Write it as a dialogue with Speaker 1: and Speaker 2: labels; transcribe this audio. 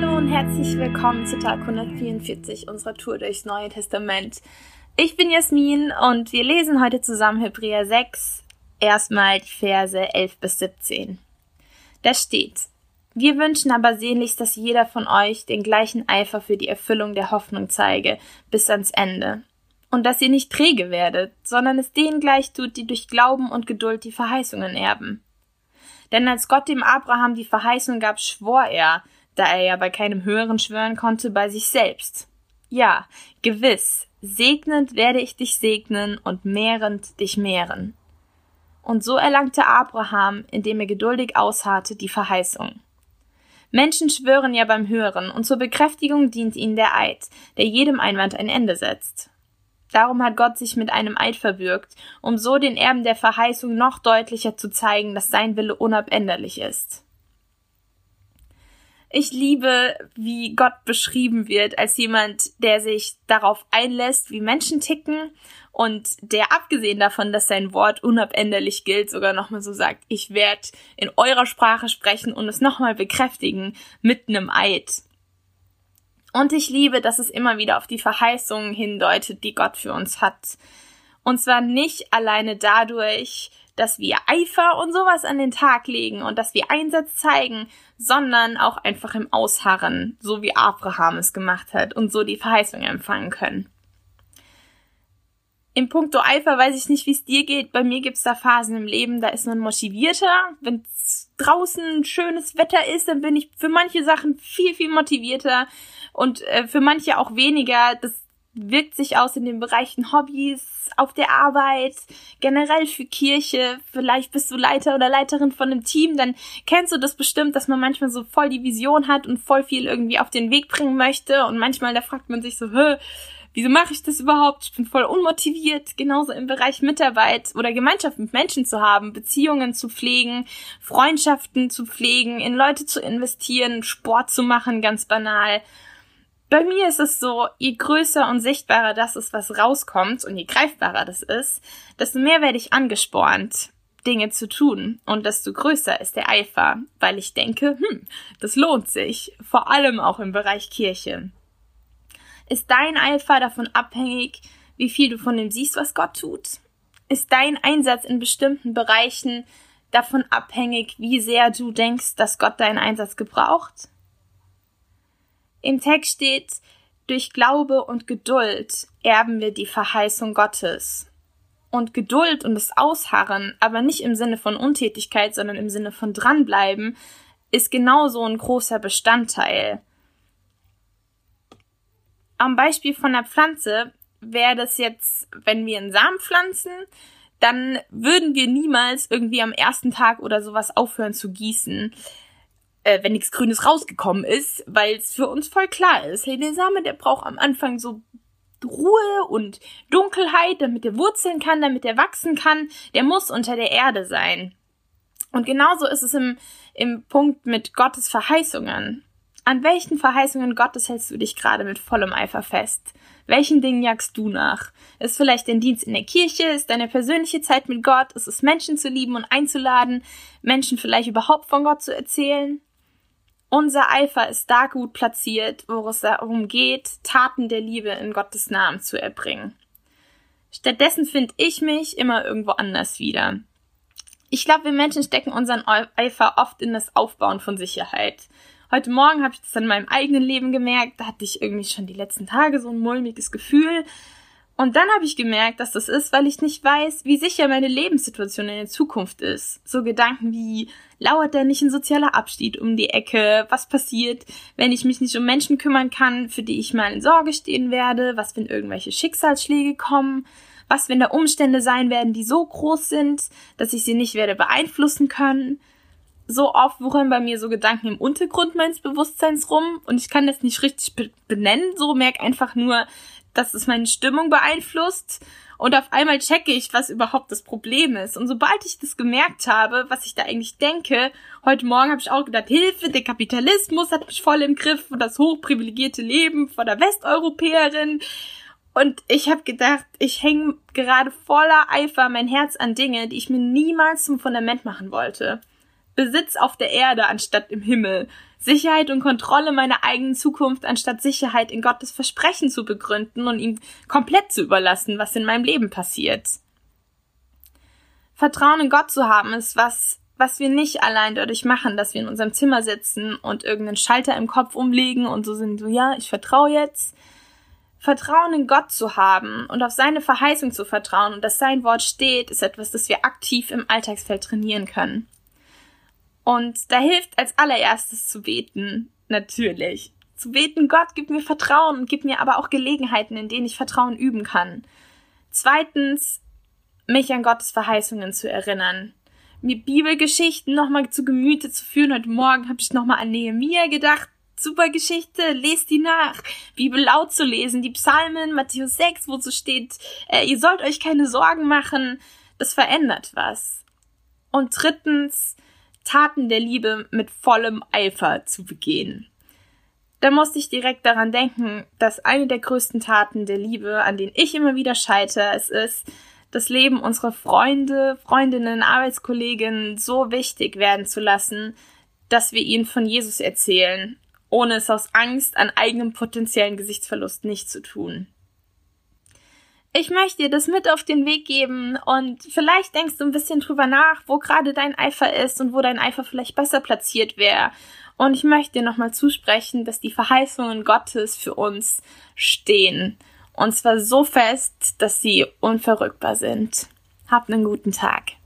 Speaker 1: Hallo und herzlich willkommen zu Tag 144 unserer Tour durchs Neue Testament. Ich bin Jasmin und wir lesen heute zusammen Hebräer 6, erstmal die Verse 11 bis 17. Da steht, wir wünschen aber sehnlichst, dass jeder von euch den gleichen Eifer für die Erfüllung der Hoffnung zeige, bis ans Ende. Und dass ihr nicht träge werdet, sondern es denen gleich tut, die durch Glauben und Geduld die Verheißungen erben. Denn als Gott dem Abraham die Verheißung gab, schwor er, da er ja bei keinem höheren schwören konnte, bei sich selbst. Ja, gewiss, segnend werde ich dich segnen und mehrend dich mehren. Und so erlangte Abraham, indem er geduldig ausharrte, die Verheißung. Menschen schwören ja beim Hören, und zur Bekräftigung dient ihnen der Eid, der jedem Einwand ein Ende setzt. Darum hat Gott sich mit einem Eid verbürgt, um so den Erben der Verheißung noch deutlicher zu zeigen, dass sein Wille unabänderlich ist. Ich liebe, wie Gott beschrieben wird als jemand, der sich darauf einlässt, wie Menschen ticken und der abgesehen davon, dass sein Wort unabänderlich gilt, sogar nochmal so sagt, ich werde in eurer Sprache sprechen und es nochmal bekräftigen mit einem Eid. Und ich liebe, dass es immer wieder auf die Verheißungen hindeutet, die Gott für uns hat. Und zwar nicht alleine dadurch, dass wir Eifer und sowas an den Tag legen und dass wir Einsatz zeigen, sondern auch einfach im Ausharren, so wie Abraham es gemacht hat und so die Verheißung empfangen können. Im Punkto Eifer weiß ich nicht, wie es dir geht. Bei mir gibt es da Phasen im Leben, da ist man motivierter. Wenn draußen schönes Wetter ist, dann bin ich für manche Sachen viel, viel motivierter und äh, für manche auch weniger. Das wirkt sich aus in den Bereichen Hobbys, auf der Arbeit, generell für Kirche. Vielleicht bist du Leiter oder Leiterin von einem Team, dann kennst du das bestimmt, dass man manchmal so voll die Vision hat und voll viel irgendwie auf den Weg bringen möchte und manchmal da fragt man sich so, Hö, wieso mache ich das überhaupt? Ich bin voll unmotiviert, genauso im Bereich Mitarbeit oder Gemeinschaft mit Menschen zu haben, Beziehungen zu pflegen, Freundschaften zu pflegen, in Leute zu investieren, Sport zu machen, ganz banal bei mir ist es so, je größer und sichtbarer das ist, was rauskommt und je greifbarer das ist, desto mehr werde ich angespornt, Dinge zu tun und desto größer ist der Eifer, weil ich denke, hm, das lohnt sich, vor allem auch im Bereich Kirche. Ist dein Eifer davon abhängig, wie viel du von dem siehst, was Gott tut? Ist dein Einsatz in bestimmten Bereichen davon abhängig, wie sehr du denkst, dass Gott deinen Einsatz gebraucht? Im Text steht, durch Glaube und Geduld erben wir die Verheißung Gottes. Und Geduld und das Ausharren, aber nicht im Sinne von Untätigkeit, sondern im Sinne von dranbleiben, ist genauso ein großer Bestandteil. Am Beispiel von der Pflanze wäre das jetzt, wenn wir einen Samen pflanzen, dann würden wir niemals irgendwie am ersten Tag oder sowas aufhören zu gießen äh, wenn nichts Grünes rausgekommen ist, weil es für uns voll klar ist, hey, der Same, der braucht am Anfang so Ruhe und Dunkelheit, damit er wurzeln kann, damit er wachsen kann, der muss unter der Erde sein. Und genauso ist es im, im Punkt mit Gottes Verheißungen. An welchen Verheißungen Gottes hältst du dich gerade mit vollem Eifer fest? Welchen Dingen jagst du nach? Ist vielleicht dein Dienst in der Kirche? Ist deine persönliche Zeit mit Gott? Ist es Menschen zu lieben und einzuladen? Menschen vielleicht überhaupt von Gott zu erzählen? Unser Eifer ist da gut platziert, wo es darum geht, Taten der Liebe in Gottes Namen zu erbringen. Stattdessen finde ich mich immer irgendwo anders wieder. Ich glaube, wir Menschen stecken unseren Eifer oft in das Aufbauen von Sicherheit. Heute Morgen habe ich das in meinem eigenen Leben gemerkt, da hatte ich irgendwie schon die letzten Tage so ein mulmiges Gefühl, und dann habe ich gemerkt, dass das ist, weil ich nicht weiß, wie sicher meine Lebenssituation in der Zukunft ist. So Gedanken wie, lauert da nicht ein sozialer Abschied um die Ecke? Was passiert, wenn ich mich nicht um Menschen kümmern kann, für die ich mal in Sorge stehen werde? Was, wenn irgendwelche Schicksalsschläge kommen? Was, wenn da Umstände sein werden, die so groß sind, dass ich sie nicht werde beeinflussen können? So oft wuchern bei mir so Gedanken im Untergrund meines Bewusstseins rum und ich kann das nicht richtig benennen, so merk einfach nur, dass es meine Stimmung beeinflusst und auf einmal checke ich, was überhaupt das Problem ist. Und sobald ich das gemerkt habe, was ich da eigentlich denke, heute Morgen habe ich auch gedacht, Hilfe, der Kapitalismus hat mich voll im Griff und das hochprivilegierte Leben von der Westeuropäerin. Und ich habe gedacht, ich hänge gerade voller Eifer mein Herz an Dinge, die ich mir niemals zum Fundament machen wollte. Besitz auf der Erde anstatt im Himmel, Sicherheit und Kontrolle meiner eigenen Zukunft anstatt Sicherheit in Gottes Versprechen zu begründen und ihm komplett zu überlassen, was in meinem Leben passiert. Vertrauen in Gott zu haben ist was, was wir nicht allein dadurch machen, dass wir in unserem Zimmer sitzen und irgendeinen Schalter im Kopf umlegen und so sind so, ja, ich vertraue jetzt. Vertrauen in Gott zu haben und auf seine Verheißung zu vertrauen und dass sein Wort steht, ist etwas, das wir aktiv im Alltagsfeld trainieren können. Und da hilft als allererstes zu beten, natürlich. Zu beten, Gott, gib mir Vertrauen und gib mir aber auch Gelegenheiten, in denen ich Vertrauen üben kann. Zweitens, mich an Gottes Verheißungen zu erinnern. Mir Bibelgeschichten nochmal zu Gemüte zu führen. Heute Morgen habe ich nochmal an Nehemiah gedacht. Super Geschichte, lest die nach. Bibel laut zu lesen, die Psalmen, Matthäus 6, wo so steht, äh, ihr sollt euch keine Sorgen machen. Das verändert was. Und drittens, Taten der Liebe mit vollem Eifer zu begehen. Da musste ich direkt daran denken, dass eine der größten Taten der Liebe, an denen ich immer wieder scheitere, es ist, das Leben unserer Freunde, Freundinnen, Arbeitskolleginnen so wichtig werden zu lassen, dass wir ihnen von Jesus erzählen, ohne es aus Angst an eigenem potenziellen Gesichtsverlust nicht zu tun. Ich möchte dir das mit auf den Weg geben und vielleicht denkst du ein bisschen drüber nach, wo gerade dein Eifer ist und wo dein Eifer vielleicht besser platziert wäre. Und ich möchte dir nochmal zusprechen, dass die Verheißungen Gottes für uns stehen und zwar so fest, dass sie unverrückbar sind. Habt einen guten Tag.